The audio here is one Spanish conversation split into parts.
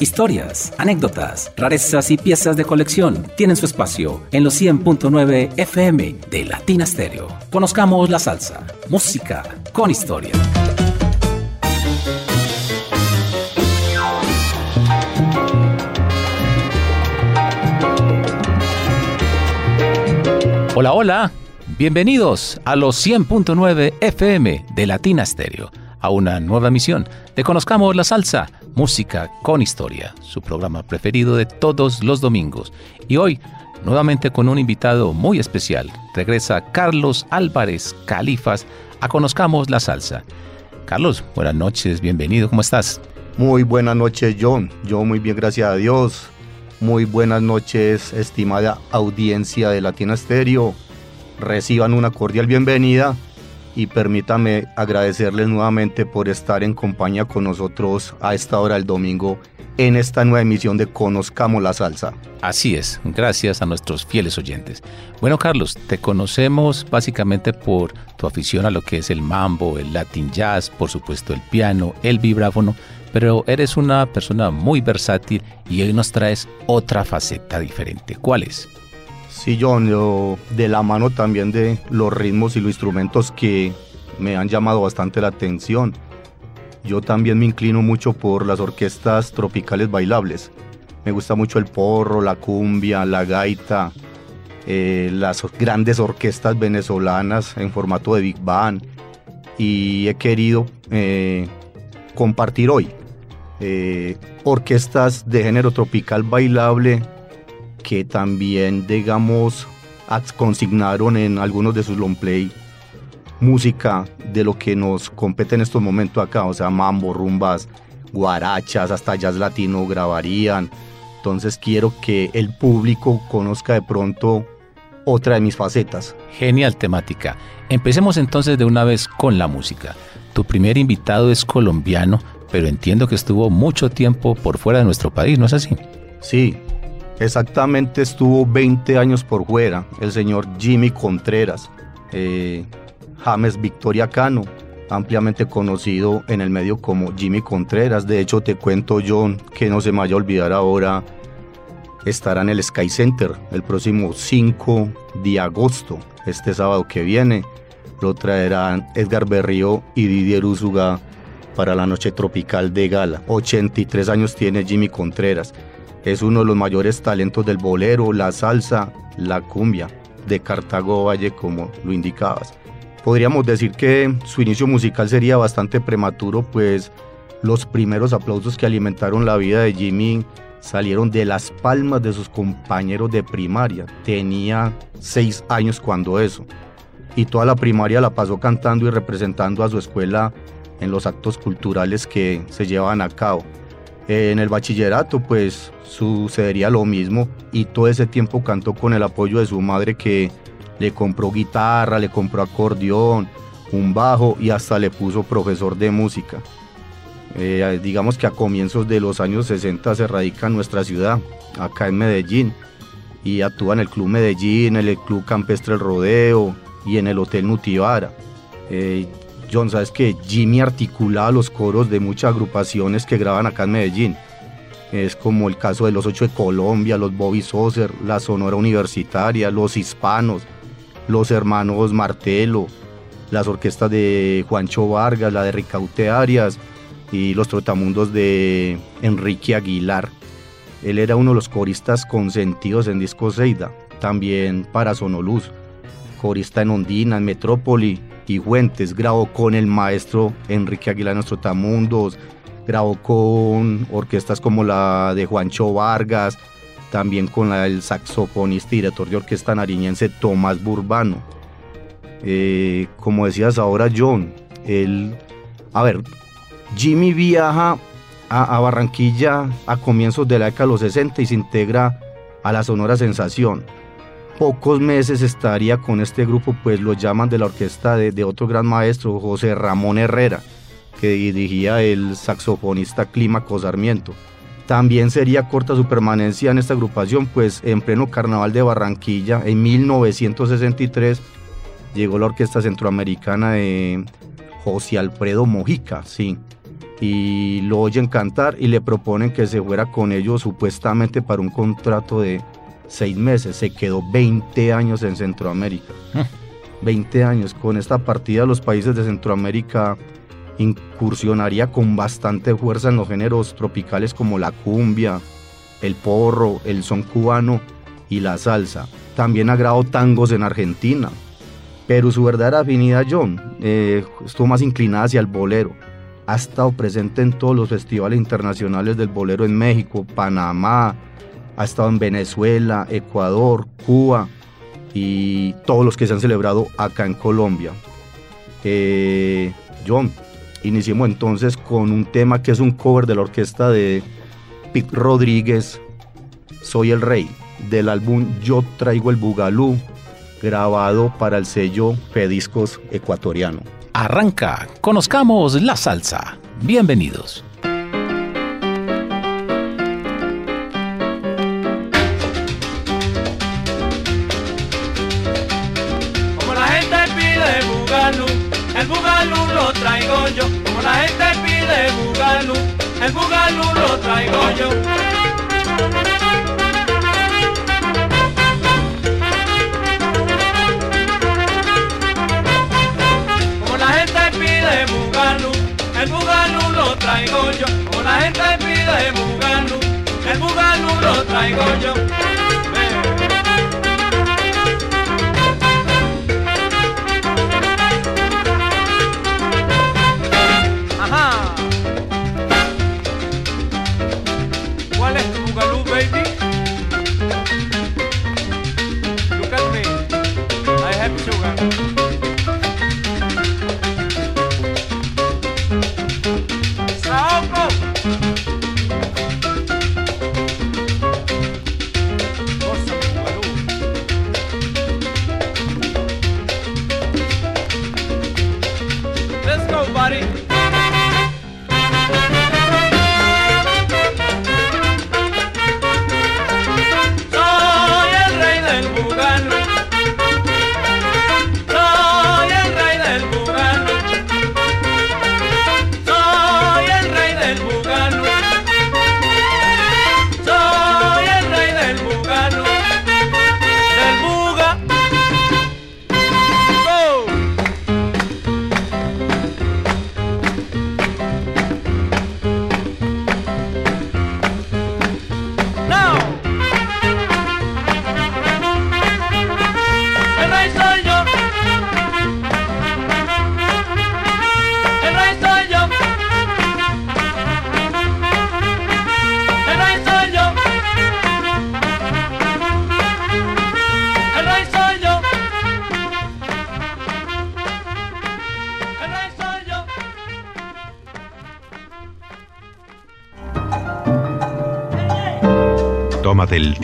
Historias, anécdotas, rarezas y piezas de colección tienen su espacio en los 100.9 FM de Latina Stereo. Conozcamos la salsa, música con historia. Hola, hola. Bienvenidos a los 100.9 FM de Latina Stereo, a una nueva misión de Conozcamos la Salsa, Música con Historia, su programa preferido de todos los domingos. Y hoy, nuevamente con un invitado muy especial, regresa Carlos Álvarez Califas a Conozcamos la Salsa. Carlos, buenas noches, bienvenido, ¿cómo estás? Muy buenas noches, John. Yo muy bien, gracias a Dios. Muy buenas noches, estimada audiencia de Latina Stereo. Reciban una cordial bienvenida y permítame agradecerles nuevamente por estar en compañía con nosotros a esta hora del domingo en esta nueva emisión de Conozcamos la Salsa. Así es, gracias a nuestros fieles oyentes. Bueno, Carlos, te conocemos básicamente por tu afición a lo que es el mambo, el latin jazz, por supuesto el piano, el vibráfono pero eres una persona muy versátil y hoy nos traes otra faceta diferente. ¿Cuál es? Sí, John, de la mano también de los ritmos y los instrumentos que me han llamado bastante la atención. Yo también me inclino mucho por las orquestas tropicales bailables. Me gusta mucho el porro, la cumbia, la gaita, eh, las grandes orquestas venezolanas en formato de Big Band. Y he querido eh, compartir hoy eh, orquestas de género tropical bailable que también, digamos, consignaron en algunos de sus long play música de lo que nos compete en estos momentos acá, o sea, mambo, rumbas, guarachas, hasta jazz latino grabarían. Entonces quiero que el público conozca de pronto otra de mis facetas. Genial temática. Empecemos entonces de una vez con la música. Tu primer invitado es colombiano, pero entiendo que estuvo mucho tiempo por fuera de nuestro país, ¿no es así? Sí, exactamente estuvo 20 años por fuera, el señor Jimmy Contreras, eh, James Victoria Cano, ampliamente conocido en el medio como Jimmy Contreras. De hecho, te cuento, John, que no se me vaya a olvidar ahora, estará en el Sky Center el próximo 5 de agosto, este sábado que viene. Lo traerán Edgar Berrío y Didier Usuga para la noche tropical de gala. 83 años tiene Jimmy Contreras. Es uno de los mayores talentos del bolero, la salsa, la cumbia de Cartago Valle, como lo indicabas. Podríamos decir que su inicio musical sería bastante prematuro, pues los primeros aplausos que alimentaron la vida de Jimmy salieron de las palmas de sus compañeros de primaria. Tenía seis años cuando eso. Y toda la primaria la pasó cantando y representando a su escuela en los actos culturales que se llevan a cabo. En el bachillerato pues sucedería lo mismo y todo ese tiempo cantó con el apoyo de su madre que le compró guitarra, le compró acordeón, un bajo y hasta le puso profesor de música. Eh, digamos que a comienzos de los años 60 se radica en nuestra ciudad, acá en Medellín, y actúa en el Club Medellín, en el Club Campestre El Rodeo y en el Hotel Nutibara. Eh, John, sabes que Jimmy articula los coros de muchas agrupaciones que graban acá en Medellín. Es como el caso de los Ocho de Colombia, los Bobby Soser, la Sonora Universitaria, los Hispanos, los Hermanos Martelo, las orquestas de Juancho Vargas, la de Ricaute Arias y los Trotamundos de Enrique Aguilar. Él era uno de los coristas consentidos en Disco Seida, también para Sonoluz, corista en Ondina, en Metrópoli Fuentes, grabó con el maestro Enrique Aguilar en Trotamundos, grabó con orquestas como la de Juancho Vargas, también con la del saxofonista y director de orquesta nariñense Tomás Burbano. Eh, como decías ahora, John, él, a ver, Jimmy viaja a, a, Barranquilla a comienzos de la década de los 60 y se integra a la Sonora Sensación pocos meses estaría con este grupo, pues lo llaman de la orquesta de, otro gran maestro, José Ramón Herrera, que dirigía el saxofonista Clímaco Sarmiento. También sería corta su permanencia en esta agrupación, pues en pleno carnaval de Barranquilla, en 1963, llegó la orquesta centroamericana de José Alfredo Mojica, sí. y lo oyen cantar y le proponen que se fuera con ellos supuestamente para un contrato de seis meses. Se quedó 20 años en Centroamérica. 20 ah. años. Con esta partida los países de Centroamérica incursionaría con bastante fuerza en los géneros tropicales como la cumbia, el porro, el son cubano y la salsa. También ha grabado tangos en Argentina. Pero su verdadera afinidad, John, eh, estuvo más inclinada hacia el bolero. Ha estado presente en todos los festivales internacionales del bolero en México, Panamá, ha estado en Venezuela, Ecuador, Cuba y todos los que se han celebrado acá en Colombia. Eh, John, iniciemos entonces con un tema que es un cover de la orquesta de Pete Rodríguez, Soy el Rey, del álbum Yo Traigo el Bugalú, grabado para el sello Fediscos ecuatoriano. Arranca, conozcamos la salsa. Bienvenidos. Traigo yo. el bugalú lo traigo yo. Como la gente pide bugalú, el bugalú lo traigo yo.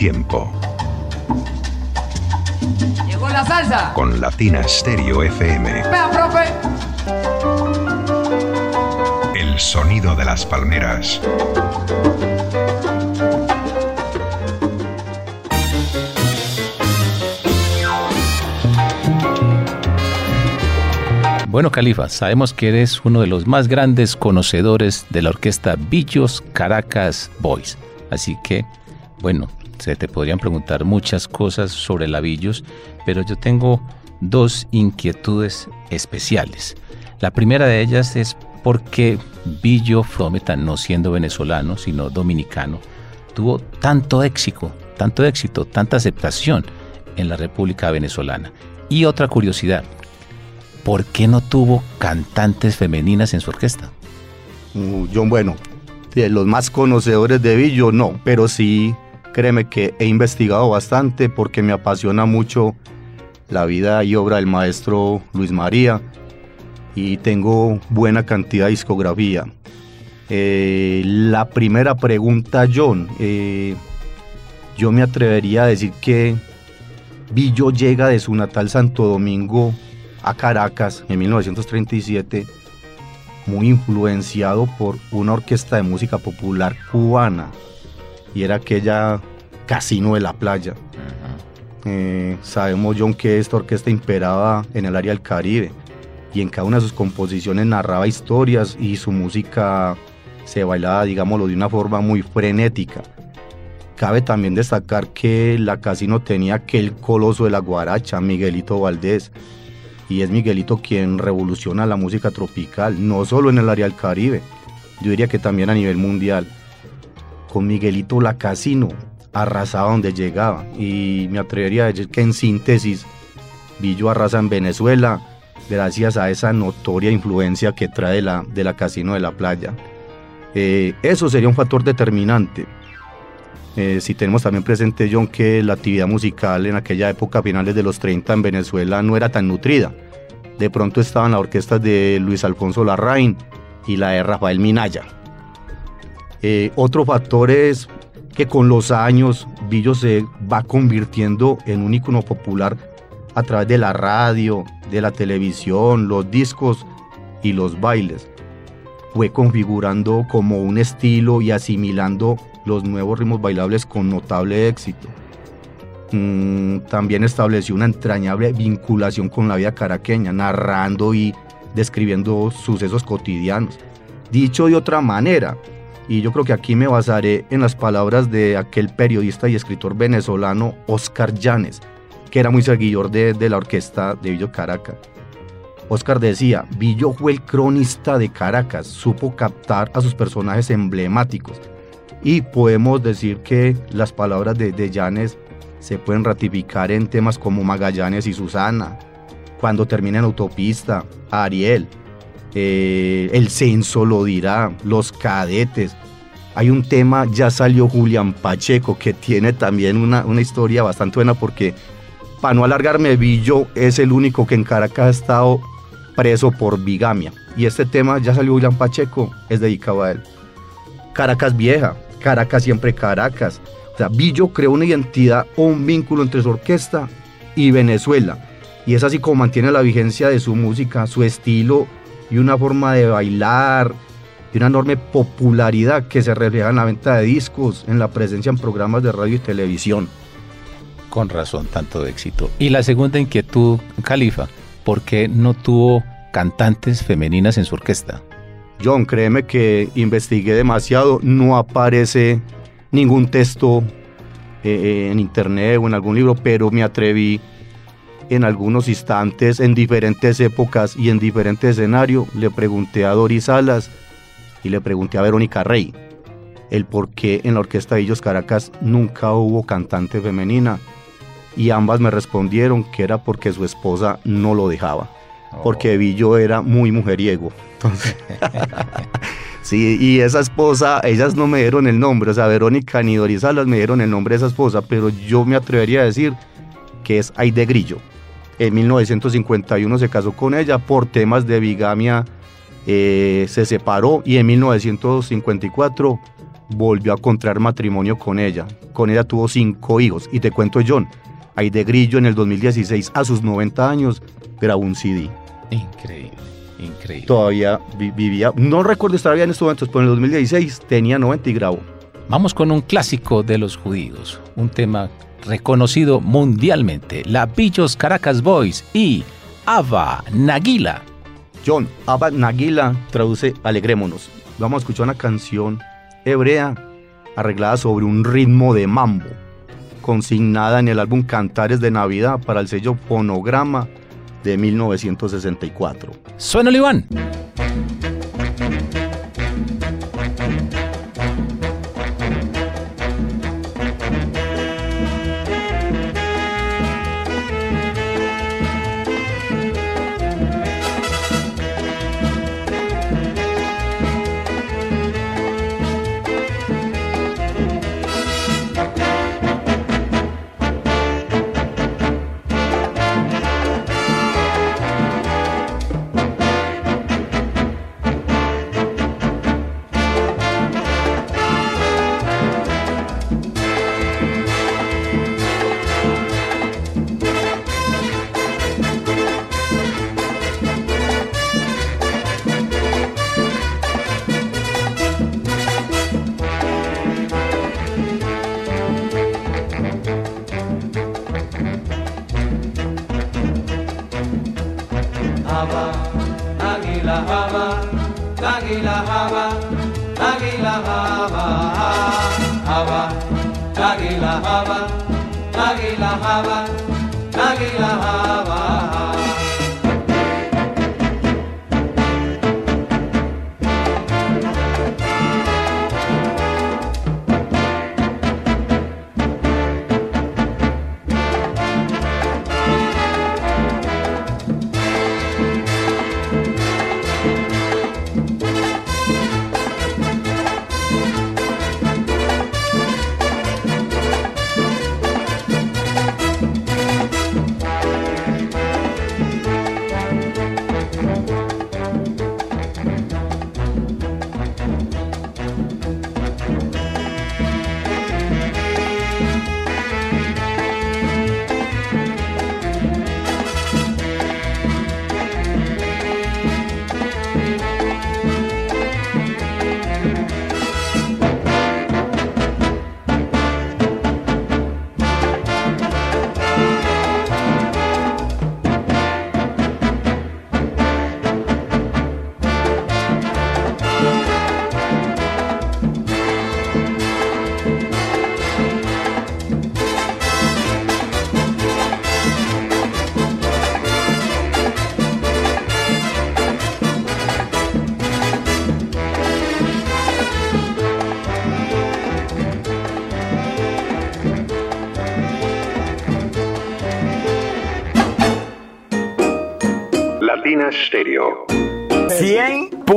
Tiempo. Llegó la salsa. Con Latina Stereo FM. Vea, profe. El sonido de las palmeras. Bueno, Califa, sabemos que eres uno de los más grandes conocedores de la orquesta Billos Caracas Boys. Así que bueno, se te podrían preguntar muchas cosas sobre Lavillos, pero yo tengo dos inquietudes especiales. La primera de ellas es por qué Billo Frometa, no siendo venezolano, sino dominicano, tuvo tanto éxito, tanto éxito, tanta aceptación en la República Venezolana. Y otra curiosidad, ¿por qué no tuvo cantantes femeninas en su orquesta? John, bueno, de los más conocedores de Billo, no, pero sí Créeme que he investigado bastante porque me apasiona mucho la vida y obra del maestro Luis María y tengo buena cantidad de discografía. Eh, la primera pregunta, John, eh, yo me atrevería a decir que Billo llega de su natal Santo Domingo a Caracas en 1937, muy influenciado por una orquesta de música popular cubana y era aquella casino de la playa. Eh, sabemos, John, que esta orquesta imperaba en el área del Caribe y en cada una de sus composiciones narraba historias y su música se bailaba, digámoslo, de una forma muy frenética. Cabe también destacar que la casino tenía aquel coloso de la guaracha, Miguelito Valdés, y es Miguelito quien revoluciona la música tropical, no solo en el área del Caribe, yo diría que también a nivel mundial. Con Miguelito la casino arrasaba donde llegaba y me atrevería a decir que en síntesis Villo arrasa en Venezuela gracias a esa notoria influencia que trae la, de la casino de la playa. Eh, eso sería un factor determinante. Eh, si tenemos también presente, John, que la actividad musical en aquella época, finales de los 30 en Venezuela, no era tan nutrida. De pronto estaban las orquestas de Luis Alfonso Larraín y la de Rafael Minaya. Eh, otro factor es que con los años Villo se va convirtiendo en un ícono popular a través de la radio, de la televisión, los discos y los bailes. Fue configurando como un estilo y asimilando los nuevos ritmos bailables con notable éxito. Mm, también estableció una entrañable vinculación con la vida caraqueña, narrando y describiendo sucesos cotidianos. Dicho de otra manera, y yo creo que aquí me basaré en las palabras de aquel periodista y escritor venezolano Oscar Llanes, que era muy seguidor de, la orquesta de Villo Caracas. Oscar decía, Villo fue el cronista de Caracas, supo captar a sus personajes emblemáticos. Y podemos decir que las palabras de, de se pueden ratificar en temas como Magallanes y Susana, cuando termina en autopista, Ariel, eh, el censo lo dirá, los cadetes. Hay un tema, ya salió Julián Pacheco, que tiene también una, una historia bastante buena porque, para no alargarme, Villo es el único que en Caracas ha estado preso por bigamia. Y este tema, ya salió Julián Pacheco, es dedicado a él. Caracas vieja, Caracas siempre Caracas. O sea, Villo creó una identidad o un vínculo entre su orquesta y Venezuela. Y es así como mantiene la vigencia de su música, su estilo y una forma de bailar, y una enorme popularidad que se refleja en la venta de discos, en la presencia en programas de radio y televisión. Con razón, tanto éxito. Y la segunda inquietud, Califa, ¿por qué no tuvo cantantes femeninas en su orquesta? John, créeme que investigué demasiado, no aparece ningún texto eh, eh, en internet o en algún libro, pero me atreví en algunos instantes, en diferentes épocas y en diferentes escenarios, le pregunté a Doris Salas y le pregunté a Verónica Rey el por qué en la Orquesta de Illos Caracas nunca hubo cantante femenina. Y ambas me respondieron que era porque su esposa no lo dejaba. Porque Villo era muy mujeriego. sí, y esa esposa, ellas no me dieron el nombre. O sea, Verónica ni Doris Salas me dieron el nombre de esa esposa, pero yo me atrevería a decir que es Aide Grillo. En 1951 se casó con ella por temas de bigamia, eh, se separó y en 1954 volvió a contraer matrimonio con ella. Con ella tuvo cinco hijos. Y te cuento, John, Aide Grillo en el 2016, a sus 90 años, grabó un CD. Increíble, increíble. Todavía vivía, no recuerdo estar bien en estos momentos, pero en el 2016 tenía 90 y grabó. Vamos con un clásico de los judíos, un tema reconocido mundialmente, la Pillos Caracas Boys y Ava Nagila. John, Ava Nagila traduce Alegrémonos. Vamos a escuchar una canción hebrea arreglada sobre un ritmo de mambo, consignada en el álbum Cantares de Navidad para el sello Fonograma de 1964. Suena Iván.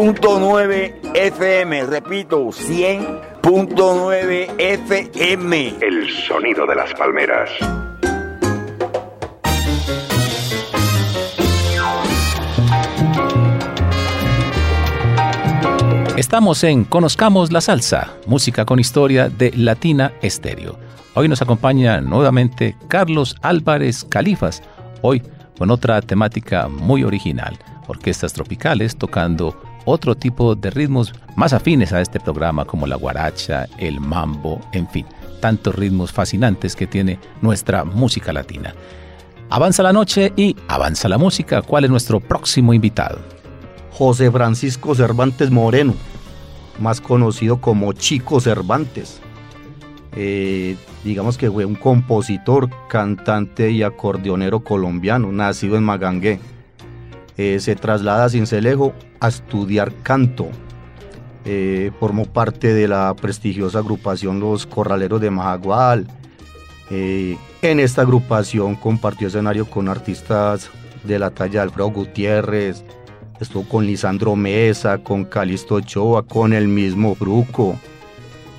100.9 FM, repito, 100.9 FM. El sonido de las palmeras. Estamos en Conozcamos la Salsa, música con historia de Latina Estéreo. Hoy nos acompaña nuevamente Carlos Álvarez Califas, hoy con otra temática muy original, orquestas tropicales tocando otro tipo de ritmos más afines a este programa como la guaracha, el mambo, en fin, tantos ritmos fascinantes que tiene nuestra música latina. Avanza la noche y avanza la música. ¿Cuál es nuestro próximo invitado? José Francisco Cervantes Moreno, más conocido como Chico Cervantes. Eh, digamos que fue un compositor, cantante y acordeonero colombiano, nacido en Magangué. Eh, se traslada a Cincelejo a estudiar canto. Eh, formó parte de la prestigiosa agrupación Los Corraleros de Majagual. Eh, en esta agrupación compartió escenario con artistas de la talla de Alfredo Gutiérrez, estuvo con Lisandro Mesa, con Calisto Ochoa, con el mismo Bruco,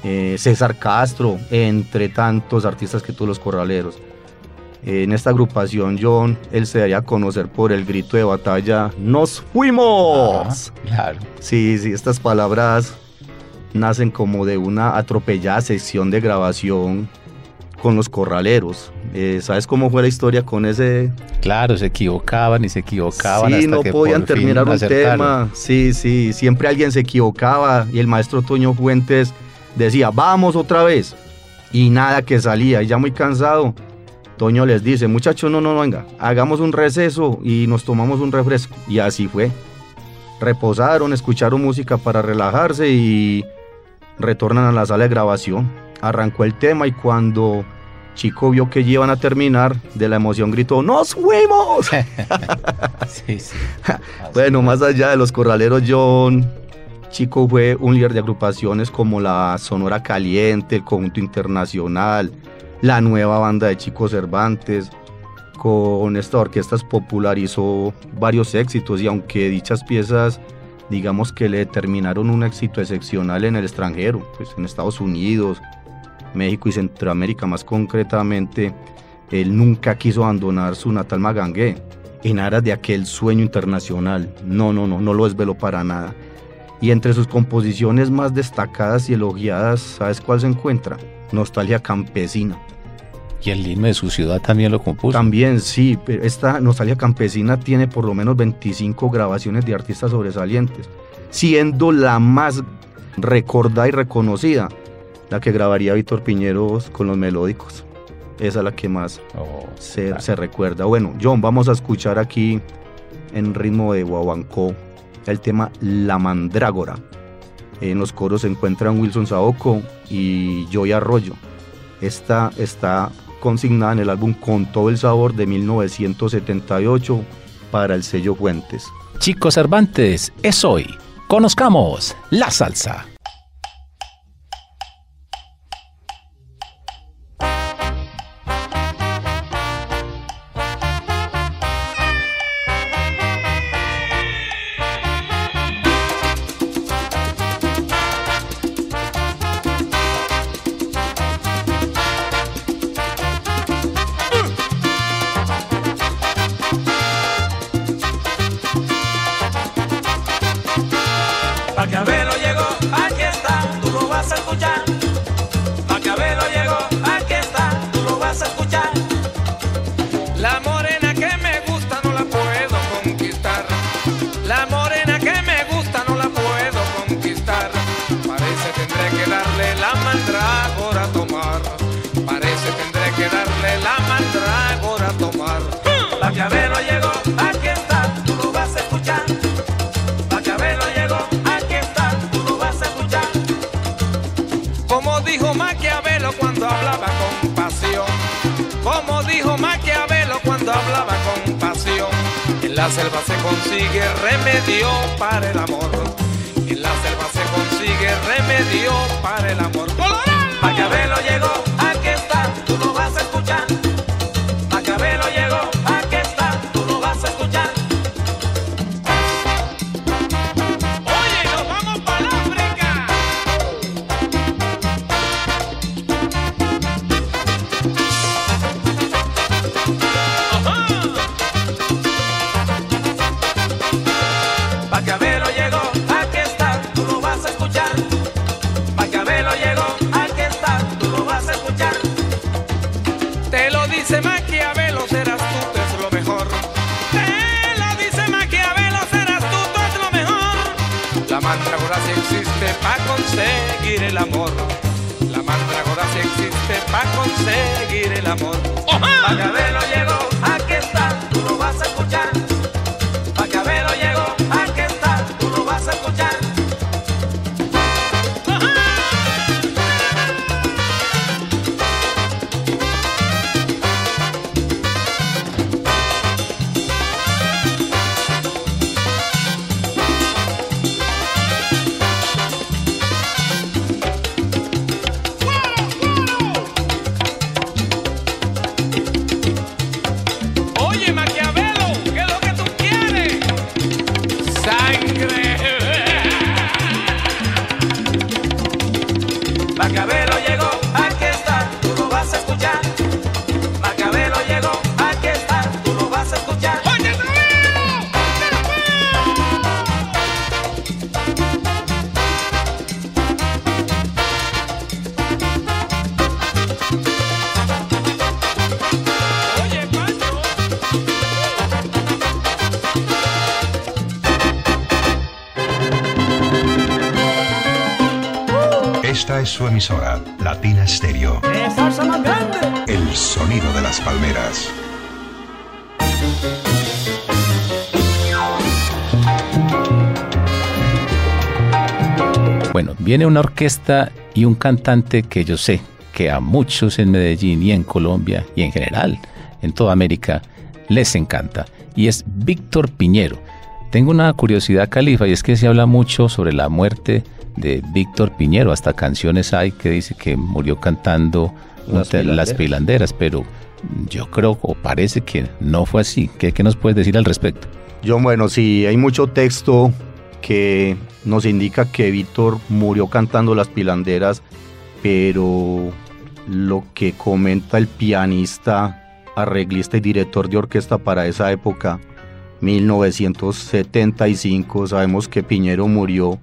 eh, César Castro, entre tantos artistas que tuvo los corraleros. En esta agrupación, John, él se daría a conocer por el grito de batalla, ¡Nos fuimos! Claro. Sí, sí, estas palabras nacen como de una atropellada sesión de grabación con los corraleros. Eh, ¿Sabes cómo fue la historia con ese? Claro, se equivocaban y se equivocaban. Sí, hasta no que podían terminar un acertaron. tema. Sí, sí, siempre alguien se equivocaba y el maestro Toño Fuentes decía, vamos otra vez. Y nada que salía, y ya muy cansado. Toño les dice, muchachos, no, no, no, venga, hagamos un receso y nos tomamos un refresco. Y así fue. Reposaron, escucharon música para relajarse y retornan a la sala de grabación. Arrancó el tema y cuando Chico vio que ya iban a terminar, de la emoción gritó, ¡Nos fuimos! Sí, sí. Bueno, más allá de los corraleros, John Chico fue un líder de agrupaciones como la Sonora Caliente, el Conjunto Internacional, la nueva banda de Chico Cervantes. Con estas orquestas popularizó varios éxitos y aunque dichas piezas, digamos que le determinaron un éxito excepcional en el extranjero, pues en Estados Unidos, México y Centroamérica más concretamente, él nunca quiso abandonar su natal Magangué en aras de aquel sueño internacional. No, no, no, no lo desveló para nada. Y entre sus composiciones más destacadas y elogiadas, ¿sabes cuál se encuentra? Nostalgia campesina. Y el himno de su ciudad también lo compuso. También sí, pero esta Nostalgia campesina tiene por lo menos 25 grabaciones de artistas sobresalientes, siendo la más recordada y reconocida la que grabaría Víctor Piñeros con los melódicos. Esa es la que más Oh, se, claro. se recuerda. Bueno, John, vamos a escuchar aquí en ritmo de guaguancó el tema La Mandrágora. En los coros se encuentran Wilson Saoko y Joy Arroyo. Esta está consignada en el álbum Con todo el sabor de 1978 para el sello Fuentes. Chicos Cervantes, es hoy. Conozcamos la salsa. La selva se consigue remedio para el amor. En la selva se consigue remedio para el amor. Maquiavelo llegó, amor. Bueno, viene una orquesta y un cantante que yo sé que a muchos en Medellín y en Colombia y en general en toda América les encanta y es Víctor Piñero. Tengo una curiosidad, Califa, y es que se habla mucho sobre la muerte de Víctor Piñero. Hasta canciones hay que dice que murió cantando Las pilanderas, pero yo creo o parece que no fue así. ¿Qué, qué nos puedes decir al respecto? Yo, bueno, sí, hay mucho texto que nos indica que Víctor murió cantando las pilanderas, pero lo que comenta el pianista, arreglista y director de orquesta para esa época, 1975, sabemos que Piñero murió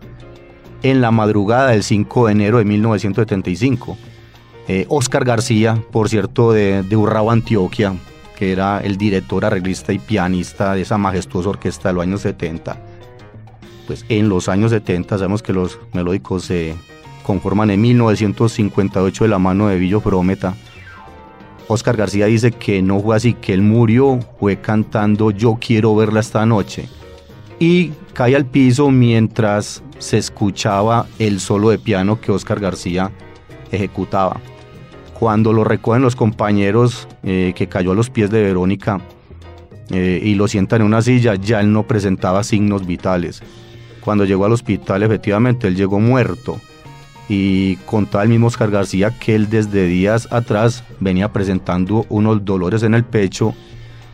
en la madrugada del 5 de enero de 1975. Eh, Oscar García, por cierto, de, de Urrao, Antioquia, que era el director, arreglista y pianista de esa majestuosa orquesta de los años 70. Pues en los años 70 sabemos que los melódicos se conforman en 1958 de la mano de Villo Prometa. Oscar García dice que no fue así, que él murió, fue cantando Yo quiero verla esta noche. y cae al piso mientras se escuchaba el solo de piano que Oscar García ejecutaba. Cuando lo recogen los compañeros eh, que cayó a los pies de Verónica eh, y lo sientan en una silla, ya él no presentaba signos vitales. Cuando llegó al hospital, efectivamente, él llegó muerto y contaba el mismo Oscar García que él desde días atrás venía presentando unos dolores en el pecho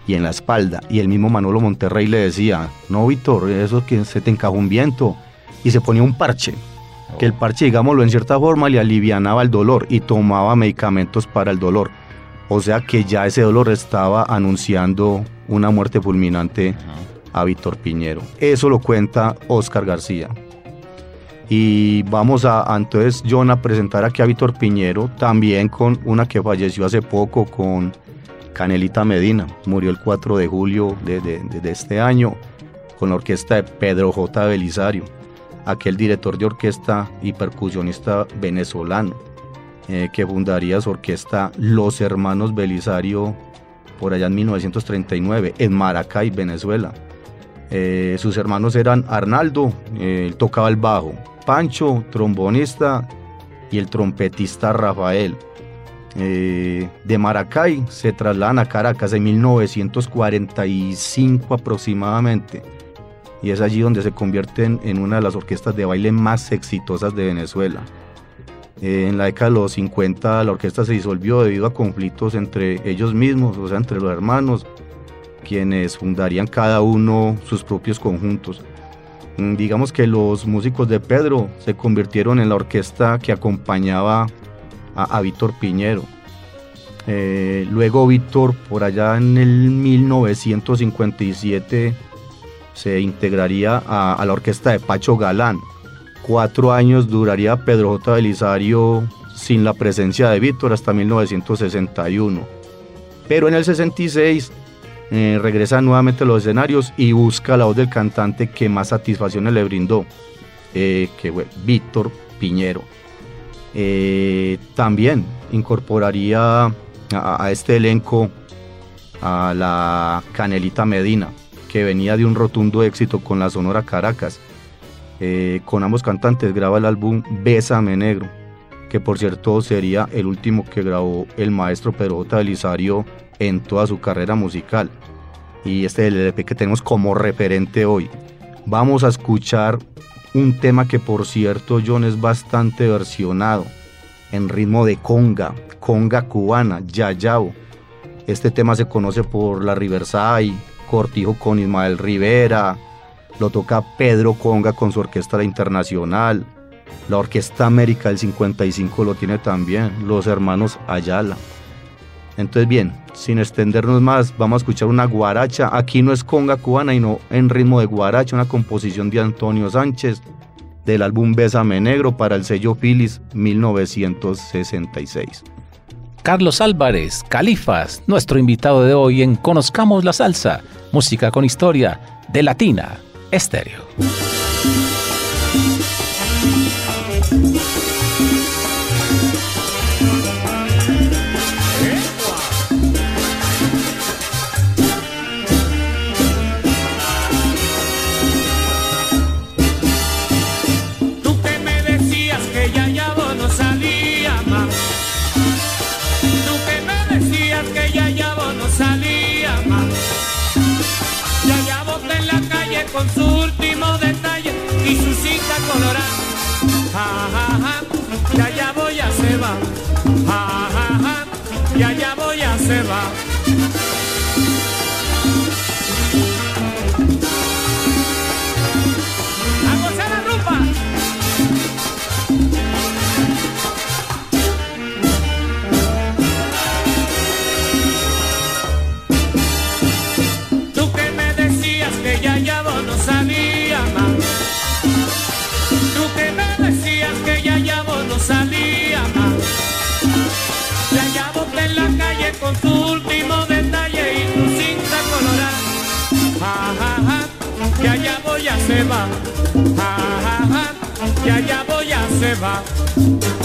y en la espalda. Y el mismo Manolo Monterrey le decía, no, Víctor, eso que se te encajó un viento. Y se ponía un parche, que el parche, digámoslo, en cierta forma le alivianaba el dolor y tomaba medicamentos para el dolor. O sea que ya ese dolor estaba anunciando una muerte fulminante a Víctor Piñero. Eso lo cuenta Oscar García. Y vamos a, entonces, John, a presentar aquí a Víctor Piñero, también con una que falleció hace poco, con Canelita Medina. Murió el 4 de julio de, este año, con la orquesta de Pedro J. Belisario, aquel director de orquesta y percusionista venezolano, eh, que fundaría su orquesta Los Hermanos Belisario por allá en 1939, en Maracay, Venezuela. Eh, sus hermanos eran Arnaldo, eh, él tocaba el bajo, Pancho, trombonista, y el trompetista Rafael. Eh, de Maracay se trasladan a Caracas en 1945 aproximadamente. Y es allí donde se convierten en una de las orquestas de baile más exitosas de Venezuela. En la década de los 50 la orquesta se disolvió debido a conflictos entre ellos mismos, o sea, entre los hermanos, quienes fundarían cada uno sus propios conjuntos. Mm, digamos que los músicos de Pedro se convirtieron en la orquesta que acompañaba a, Víctor Piñero. Eh, luego Víctor, por allá en el 1957, se integraría a, la orquesta de Pacho Galán. Cuatro años duraría Pedro J. Belisario sin la presencia de Víctor hasta 1961. Pero en el 66 eh, regresa nuevamente a los escenarios y busca la voz del cantante que más satisfacciones le brindó, eh, que Víctor Piñero. Eh, también incorporaría a, este elenco a la Canelita Medina, que venía de un rotundo éxito con la Sonora Caracas. con ambos cantantes graba el álbum Bésame Negro, que por cierto sería el último que grabó el maestro Pedro J. Belisario en toda su carrera musical. Y este es el LP que tenemos como referente hoy. Vamos a escuchar un tema que por cierto John es bastante versionado en ritmo de conga, conga cubana, yayao. Este tema se conoce por la Riverside, Cortijo con Ismael Rivera, lo toca Pedro Conga con su orquesta internacional, la Orquesta América del 55 lo tiene también, los hermanos Ayala. Entonces, bien, sin extendernos más, vamos a escuchar una guaracha. Aquí no es conga cubana, sino en ritmo de guaracha, una composición de Antonio Sánchez del álbum Bésame Negro para el sello Phyllis 1966. Carlos Álvarez, Califas, nuestro invitado de hoy en Conozcamos la Salsa, música con historia de Latina Estéreo. Va, ja, ja, ja, ya ya voy a se va. Ja, ja, ja, ya ya voy a se va.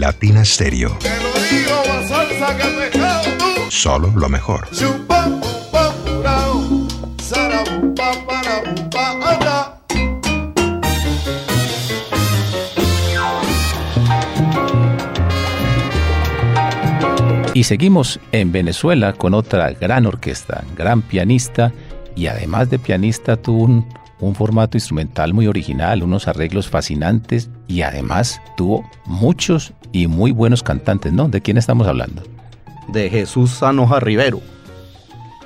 Latina Stereo. Te lo digo, salsa que tú. Solo lo mejor. Y seguimos en Venezuela con otra gran orquesta, gran pianista y además de pianista tuvo un, un formato instrumental muy original, unos arreglos fascinantes y además tuvo muchos y muy buenos cantantes, ¿no? ¿De quién estamos hablando? de Jesús Sanoja Rivero,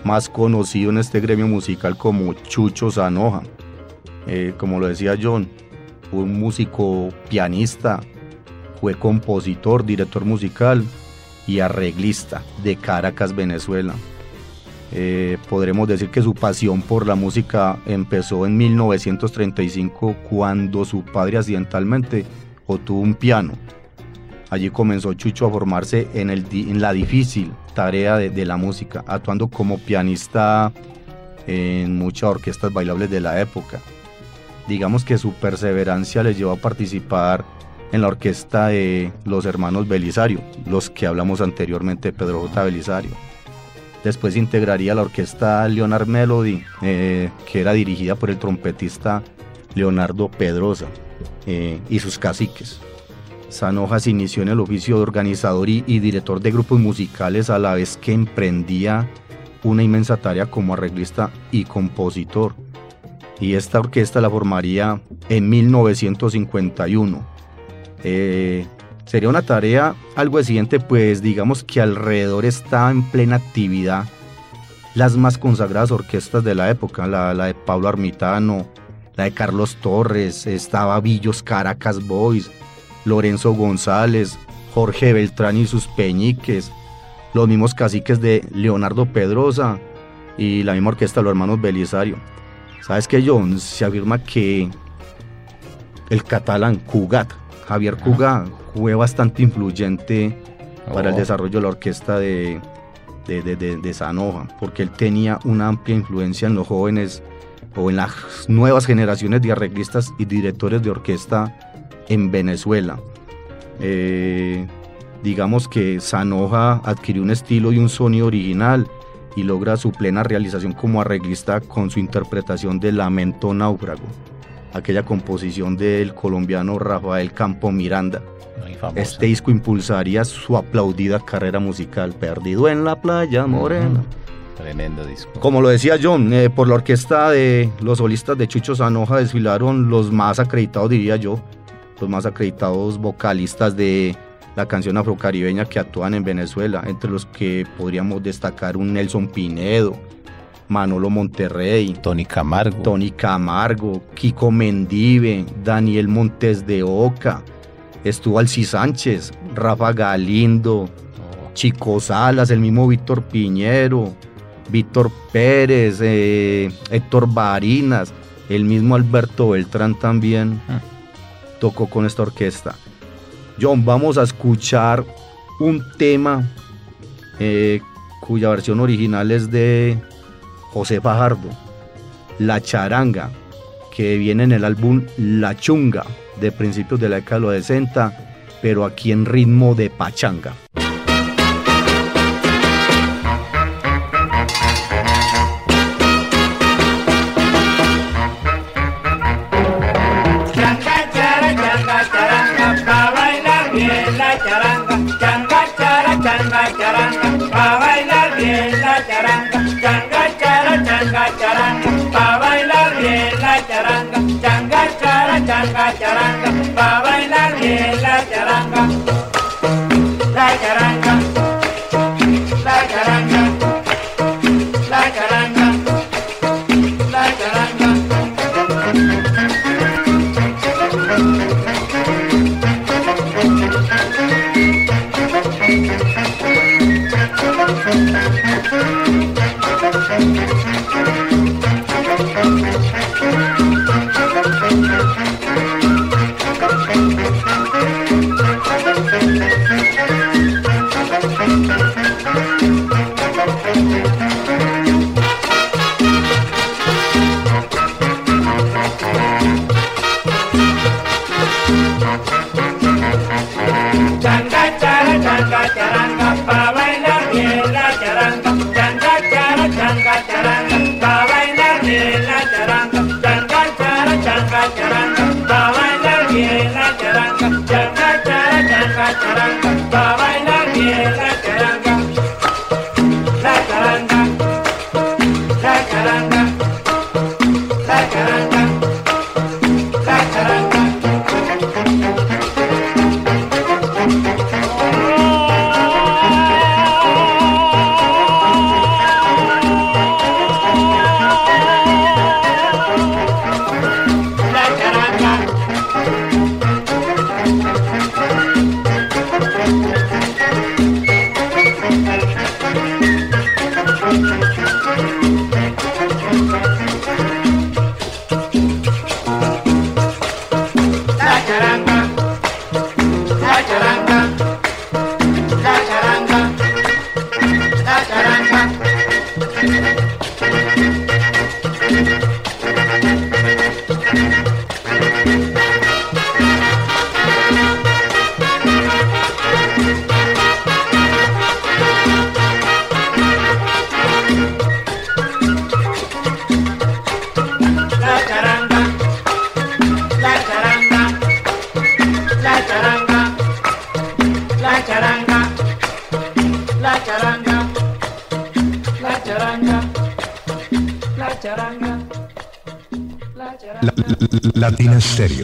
más conocido en este gremio musical como Chucho Sanoja. Eh, como lo decía John, un músico pianista, fue compositor, director musical y arreglista de Caracas, Venezuela. Eh, podremos decir que su pasión por la música empezó en 1935 cuando su padre accidentalmente obtuvo un piano. Allí comenzó Chucho a formarse en, la difícil tarea de, de la música, actuando como pianista en muchas orquestas bailables de la época. Digamos que su perseverancia le llevó a participar en la orquesta de los hermanos Belisario, los que hablamos anteriormente, Pedro J. Belisario. Después integraría la orquesta Leonard Melody, eh, que era dirigida por el trompetista Leonardo Pedrosa eh, y sus caciques. Se inició en el oficio de organizador y, director de grupos musicales a la vez que emprendía una inmensa tarea como arreglista y compositor. Y esta orquesta la formaría en 1951. Eh, sería una tarea algo siguiente, pues digamos que alrededor está en plena actividad las más consagradas orquestas de la época, la, de Pablo Armitano, la de Carlos Torres, estaba Villos Caracas Boys, Lorenzo González, Jorge Beltrán y sus peñiques, los mismos caciques de Leonardo Pedrosa y la misma orquesta de los hermanos Belisario. ¿Sabes qué, John? Se afirma que el catalán Cugat, Javier Cugat, fue bastante influyente para el Oh. desarrollo de la orquesta de, de, de, de- de Sanoja, porque él tenía una amplia influencia en los jóvenes o en las nuevas generaciones de arreglistas y directores de orquesta en Venezuela. Eh, digamos que Sanoja adquirió un estilo y un sonido original y logra su plena realización como arreglista con su interpretación de Lamento Náufrago, aquella composición del colombiano Rafael Campo Miranda. Este disco impulsaría su aplaudida carrera musical, Perdido en la playa morena. Tremendo disco. Como lo decía John, eh, por la orquesta de los solistas de Chucho Sanoja desfilaron los más acreditados, diría yo, los más acreditados vocalistas de la canción afrocaribeña que actúan en Venezuela, entre los que podríamos destacar un Nelson Pinedo, Manolo Monterrey, Tony Camargo. Tony Camargo, Kiko Mendive, Daniel Montes de Oca, estuvo Alci Sánchez, Rafa Galindo, Chico Salas, el mismo Víctor Piñero, Víctor Pérez, eh, Héctor Barinas, el mismo Alberto Beltrán también Ah. tocó con esta orquesta. John, vamos a escuchar un tema eh, cuya versión original es de José Fajardo. La Charanga, que viene en el álbum La Chunga, de principios de la década de los 60, pero aquí en ritmo de pachanga.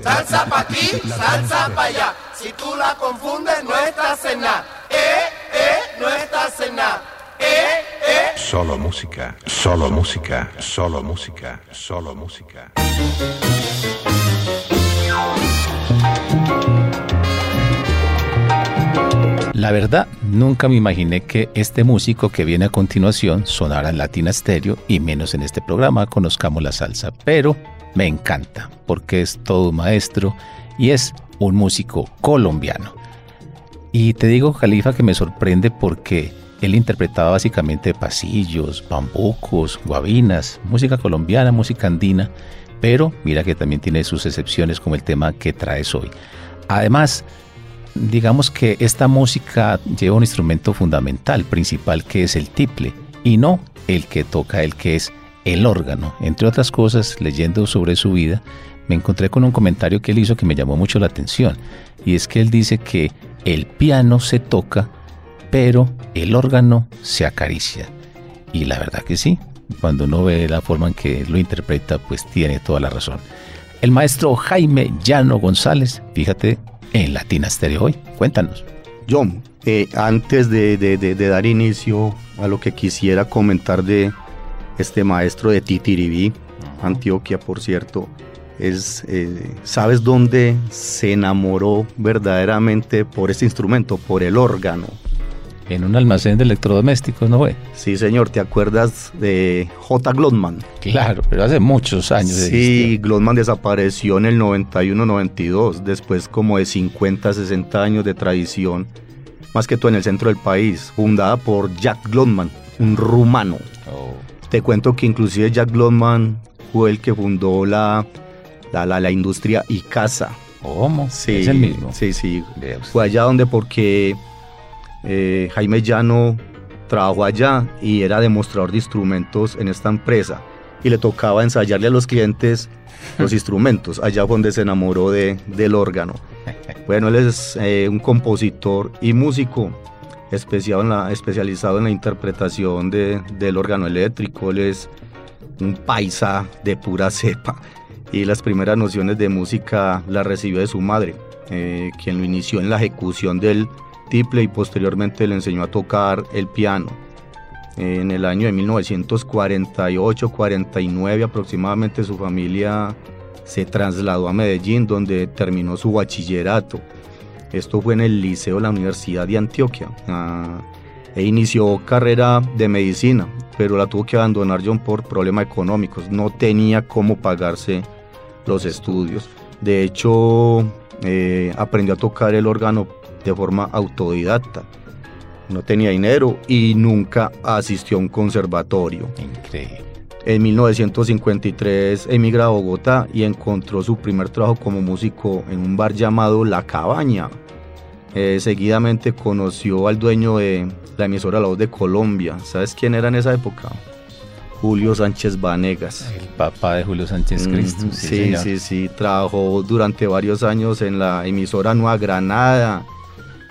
Salsa pa' aquí, salsa pa' allá. Si tú la confundes, no estás en nada. Eh, eh, no estás en nada. Eh, eh. Solo música, solo música, solo música, solo música. La verdad, nunca me imaginé que este músico que viene a continuación sonara en Latina Stereo y menos en este programa Conozcamos la Salsa, pero me encanta porque es todo un maestro y es un músico colombiano. Y te digo, Califa, que me sorprende porque él interpretaba básicamente pasillos, bambucos, guabinas, música colombiana, música andina, pero mira que también tiene sus excepciones como el tema que traes hoy. Además, digamos que esta música lleva un instrumento fundamental, principal, que es el tiple, y no el que toca el que es el órgano. Entre otras cosas, leyendo sobre su vida, me encontré con un comentario que él hizo que me llamó mucho la atención, y es que él dice que el piano se toca, pero el órgano se acaricia. Y la verdad que sí, cuando uno ve la forma en que lo interpreta, pues tiene toda la razón. El maestro Jaime Llano González, fíjate, en Latina Stereo hoy. Cuéntanos. John, eh, antes de, de- dar inicio a lo que quisiera comentar de este maestro de Titiribí, Antioquia, por cierto, es, eh, ¿sabes dónde se enamoró verdaderamente por este instrumento, por el órgano? En un almacén de electrodomésticos, ¿no fue? Sí, señor, ¿te acuerdas de J. Glotman? Claro, pero hace muchos años. Sí, Glotman desapareció en el 91-92, después como de 50, 60 años de tradición, más que todo en el centro del país, fundada por Jack Glotman, un rumano. Oh, Te cuento que inclusive Jack Glotman fue el que fundó la, la, la, la industria Icasa. ¿Cómo? Sí, Es el mismo. Sí, sí. Fue allá donde porque eh, Jaime Llano trabajó allá y era demostrador de instrumentos en esta empresa y le tocaba ensayarle a los clientes los instrumentos. Allá fue donde se enamoró de, del órgano. Bueno, él es eh, un compositor y músico especializado en la, especializado en la interpretación de- del órgano eléctrico. Él es un paisa de pura cepa y las primeras nociones de música las recibió de su madre, eh, quien lo inició en la ejecución del tiple y posteriormente le enseñó a tocar el piano. En el año de 1948-49 aproximadamente su familia se trasladó a Medellín donde terminó su bachillerato. Esto fue en el Liceo de la Universidad de Antioquia. Ah, e inició carrera de medicina, pero la tuvo que abandonar John por problemas económicos. No tenía cómo pagarse los estudios. De hecho, eh, aprendió a tocar el órgano de forma autodidacta. No tenía dinero y nunca asistió a un conservatorio. Increíble. En 1953 emigra a Bogotá y encontró su primer trabajo como músico en un bar llamado La Cabaña. Eh, seguidamente conoció al dueño de la emisora La Voz de Colombia. ¿Sabes quién era en esa época? Julio Sánchez Vanegas. El papá de Julio Sánchez Cristo. Ujú, sí, sí, señor. sí, sí. Trabajó durante varios años en la emisora Nueva Granada.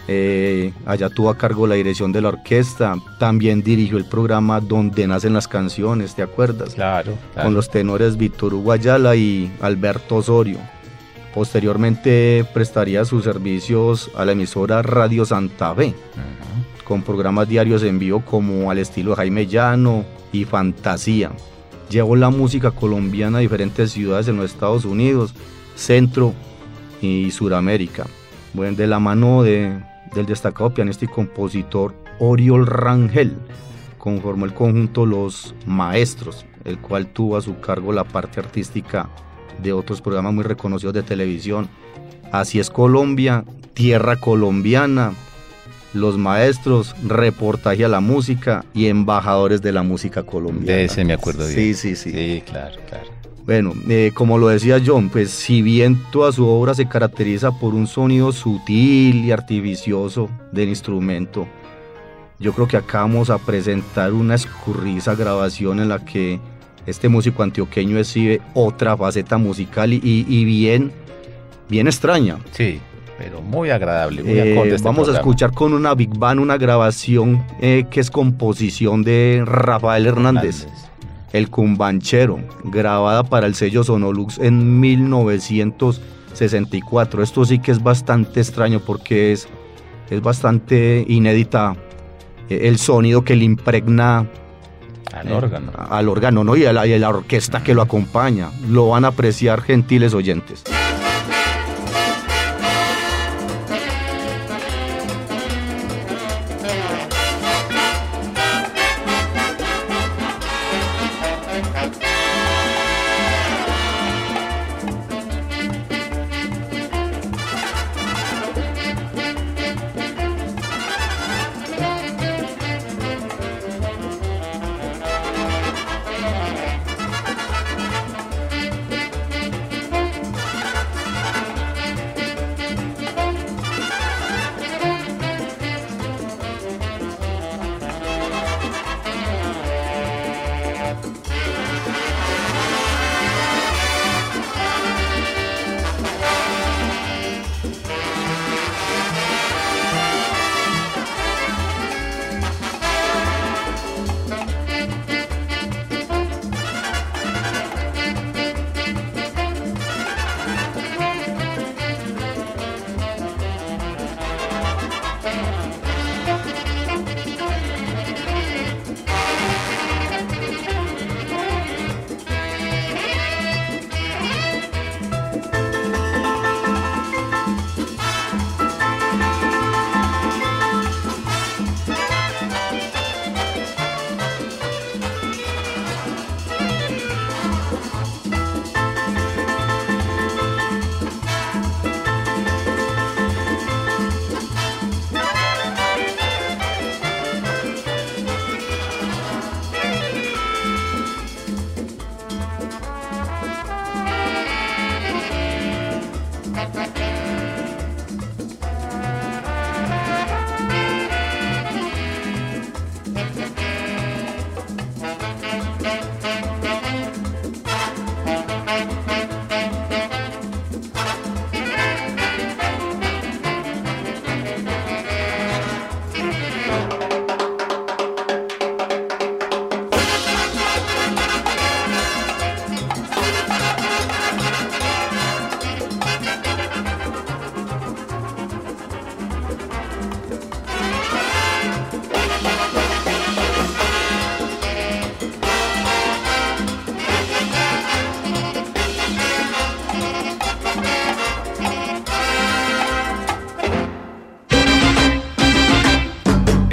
Eh, allá tuvo a cargo la dirección de la orquesta. También dirigió el programa Donde nacen las canciones, ¿te acuerdas? Claro, claro. Con los tenores Víctor Hugo Ayala y Alberto Osorio. Posteriormente prestaría sus servicios a la emisora Radio Santa Fe con programas diarios en vivo como al estilo Jaime Llano y Fantasía. Llevó la música colombiana a diferentes ciudades en los Estados Unidos, Centro y Suramérica. Bueno, de la mano de- del destacado pianista y compositor Oriol Rangel, conformó el conjunto Los Maestros, el cual tuvo a su cargo la parte artística de otros programas muy reconocidos de televisión. Así es Colombia, Tierra Colombiana, los maestros, reportaje a la música y embajadores de la música colombiana. De ese me acuerdo Sí, bien. sí, sí. Sí, claro, claro. Bueno, eh, como lo decía John, pues si bien toda su obra se caracteriza por un sonido sutil y artificioso del instrumento, yo creo que acá vamos a presentar una escurriza grabación en la que este músico antioqueño exhibe otra faceta musical y, bien, bien extraña. Sí, pero muy agradable. Muy Eh, este vamos a escuchar con una Big Band una grabación eh, que es composición de Rafael Hernández, el cumbanchero, grabada para el sello Sonolux en 1964. Esto sí que es bastante extraño porque es, es bastante inédita eh, el sonido que le impregna Al eh, órgano. al órgano ¿no? y, a la, y a la orquesta que lo acompaña. Lo van a apreciar gentiles oyentes.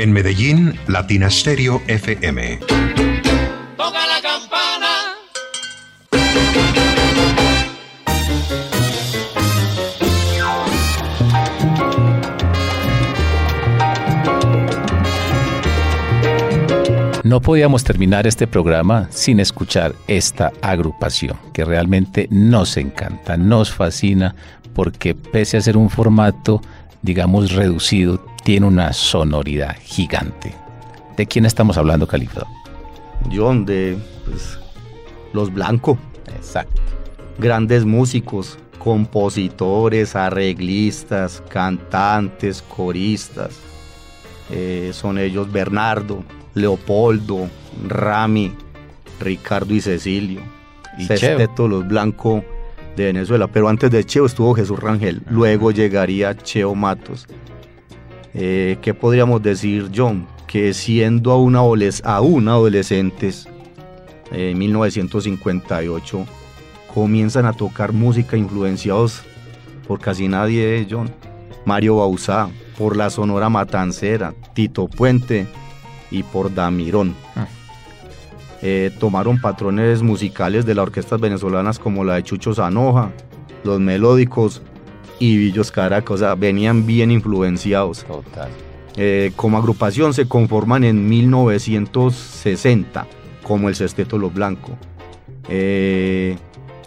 En Medellín, Latina Stereo FM. Toca la campana. No podíamos terminar este programa sin escuchar esta agrupación que realmente nos encanta, nos fascina, porque pese a ser un formato, digamos, reducido, tiene una sonoridad gigante. ¿De quién estamos hablando, Califado? John, de pues, Los Blanco. Exacto. Grandes músicos, compositores, arreglistas, cantantes, coristas. Eh, son ellos Bernardo, Leopoldo, Rami, Ricardo y Cecilio. Y Sexteto Los Blanco de Venezuela. Pero antes de Cheo estuvo Jesús Rangel. Luego llegaría Cheo Matos. Eh, ¿Qué podríamos decir, John? Que siendo aún, adoles- aún adolescentes, eh, en 1958, comienzan a tocar música influenciados por casi nadie, John. Mario Bauzá, por la Sonora Matancera, Tito Puente y por Damirón. Ah. Eh, tomaron patrones musicales de las orquestas venezolanas como la de Chucho Zanoja, Los Melódicos y Villos Caracas, o sea, venían bien influenciados. Total. Eh, como agrupación se conforman en 1960 como el Sexteto Los Blanco. Eh,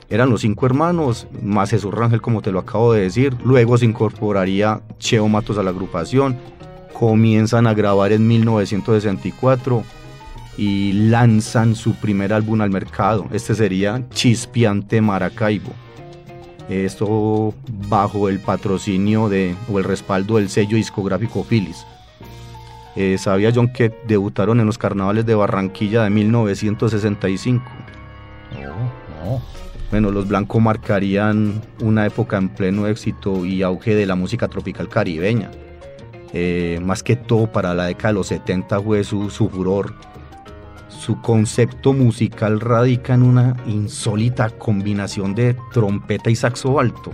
eran los cinco hermanos, más Jesús Rangel, como te lo acabo de decir. Luego se incorporaría Cheo Matos a la agrupación. Comienzan a grabar en 1964 y lanzan su primer álbum al mercado. Este sería Chispeante Maracaibo. Esto bajo el patrocinio de, o el respaldo del sello discográfico Philips. Eh, sabía John que debutaron en los carnavales de Barranquilla de 1965. No, no. Bueno, los blancos marcarían una época en pleno éxito y auge de la música tropical caribeña. Eh, más que todo para la década de los 70 fue su, su furor. Su concepto musical radica en una insólita combinación de trompeta y saxo alto,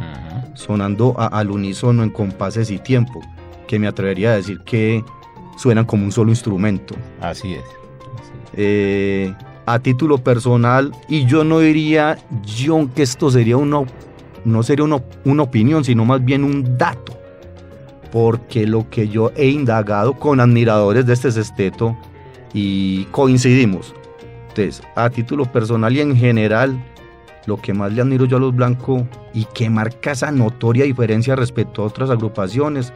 sonando a- al unísono en compases y tiempo, que me atrevería a decir que suenan como un solo instrumento. Así es. Así es. Eh, a título personal, y yo no diría, John, que esto sería no sería una opinión, sino más bien un dato. Porque lo que yo he indagado con admiradores de este sexteto y coincidimos. Entonces, a título personal y en general, lo que más le admiro yo a los blancos y que marca esa notoria diferencia respecto a otras agrupaciones,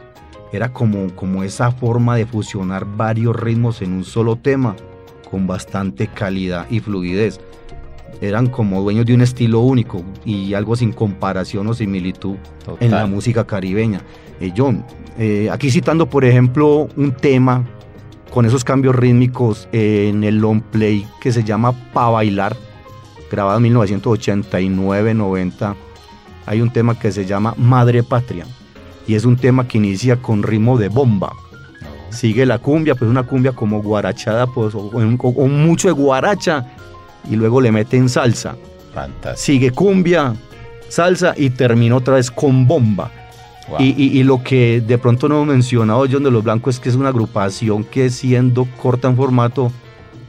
era como, como esa forma de fusionar varios ritmos en un solo tema con bastante calidad y fluidez. Eran como dueños de un estilo único y algo sin comparación o similitud Total. en la música caribeña. Eh, John, eh, aquí citando por ejemplo un tema con esos cambios rítmicos en el long play que se llama Pa Bailar, grabado en 1989-90, hay un tema que se llama Madre Patria y es un tema que inicia con ritmo de bomba sigue la cumbia, pues una cumbia como guarachada, pues, o, o- o mucho de guaracha, y luego le meten salsa. Fantástico. Sigue cumbia, salsa y termina otra vez con bomba. Wow. Y, y- y lo que de pronto no hemos mencionado John de los Blancos es que es una agrupación que siendo corta en formato,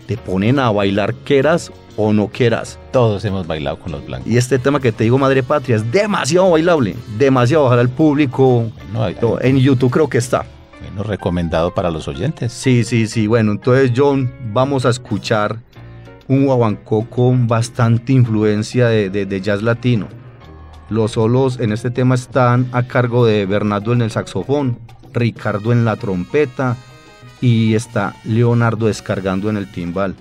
te ponen a bailar quieras o no quieras. Todos hemos bailado con los blancos. Y este tema que te digo, Madre Patria, es demasiado bailable, demasiado. Ojalá el público, No, hay- en YouTube creo que está. bueno, recomendado para los oyentes. Sí, sí, sí. Bueno, entonces John, vamos a escuchar un guaguancó con bastante influencia de, de- de jazz latino. Los solos en este tema están a cargo de Bernardo en el saxofón, Ricardo en la trompeta y está Leonardo descargando en el timbal.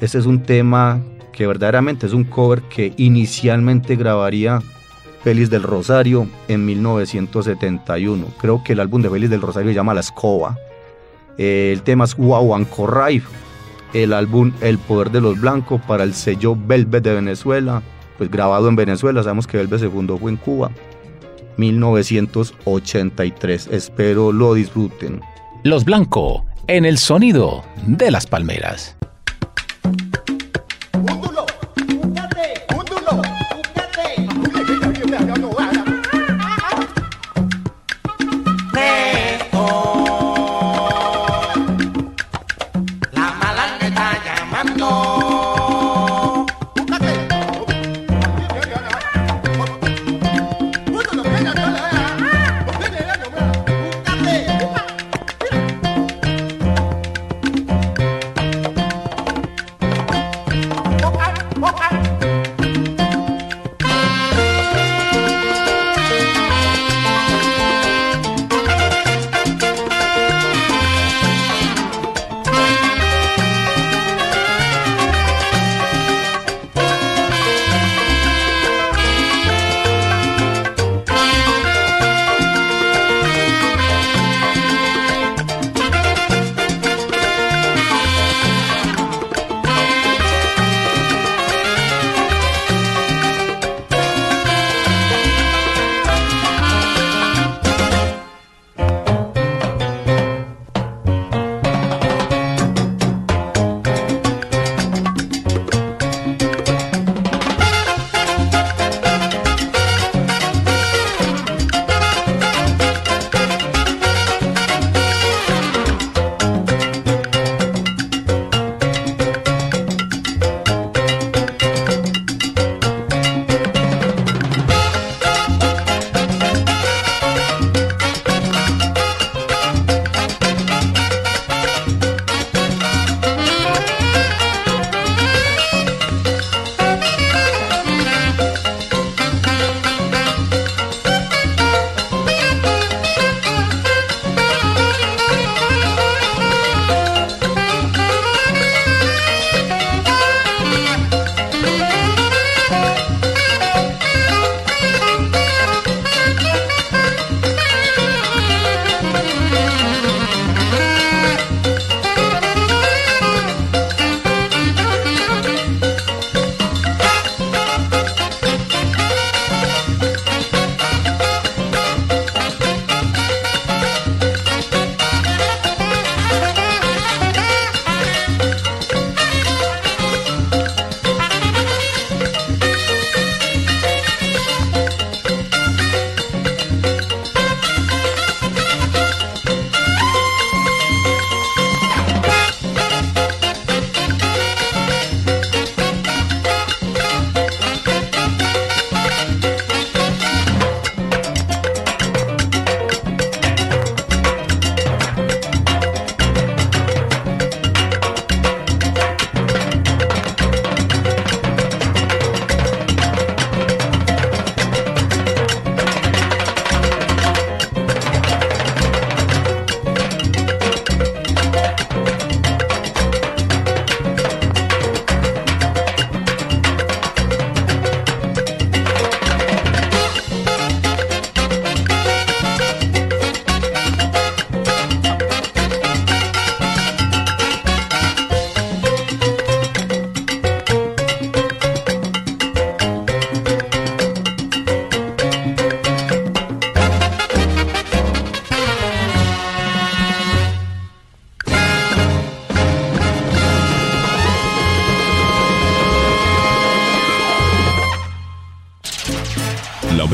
Este es un tema que verdaderamente es un cover que inicialmente grabaría Félix del Rosario en 1971. Creo que el álbum de Félix del Rosario se llama La Escoba. El tema es Raif. El álbum El Poder de los Blancos para el sello Velvet de Venezuela. Pues grabado en Venezuela. Sabemos que Velvet se fundó fue en Cuba. 1983. Espero lo disfruten. Los Blanco, en el sonido de las palmeras.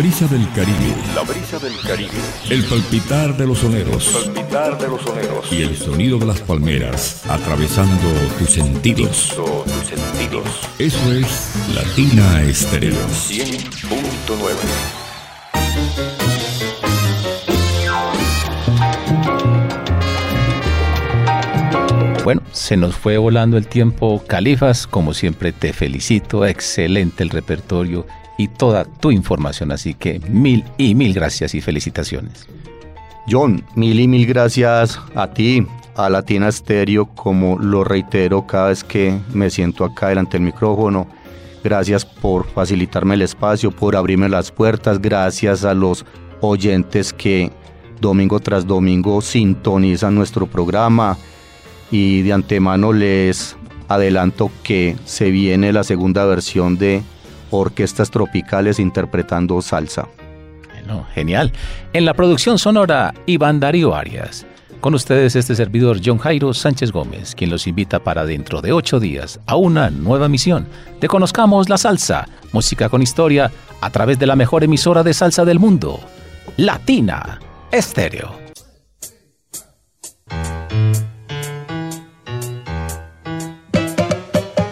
Brisa del Caribe. La brisa del Caribe. El palpitar de los soneros. Palpitar de los soneros. Y el sonido de las palmeras atravesando tus sentidos. tus sentidos. Eso es Latina Estéreo. 100.9. Bueno, se nos fue volando el tiempo, Califas, como siempre te felicito, excelente el repertorio y toda tu información, así que mil y mil gracias y felicitaciones. John, mil y mil gracias a ti, a Latina Stereo, como lo reitero cada vez que me siento acá delante del micrófono. Gracias por facilitarme el espacio, por abrirme las puertas, gracias a los oyentes que domingo tras domingo sintonizan nuestro programa y de antemano les adelanto que se viene la segunda versión de Orquestas Tropicales interpretando salsa. Bueno, genial. En la producción sonora, Iván Darío Arias. Con ustedes este servidor John Jairo Sánchez Gómez, quien los invita para dentro de ocho días a una nueva misión de Conozcamos la Salsa, música con historia, a través de la mejor emisora de salsa del mundo, Latina Estéreo.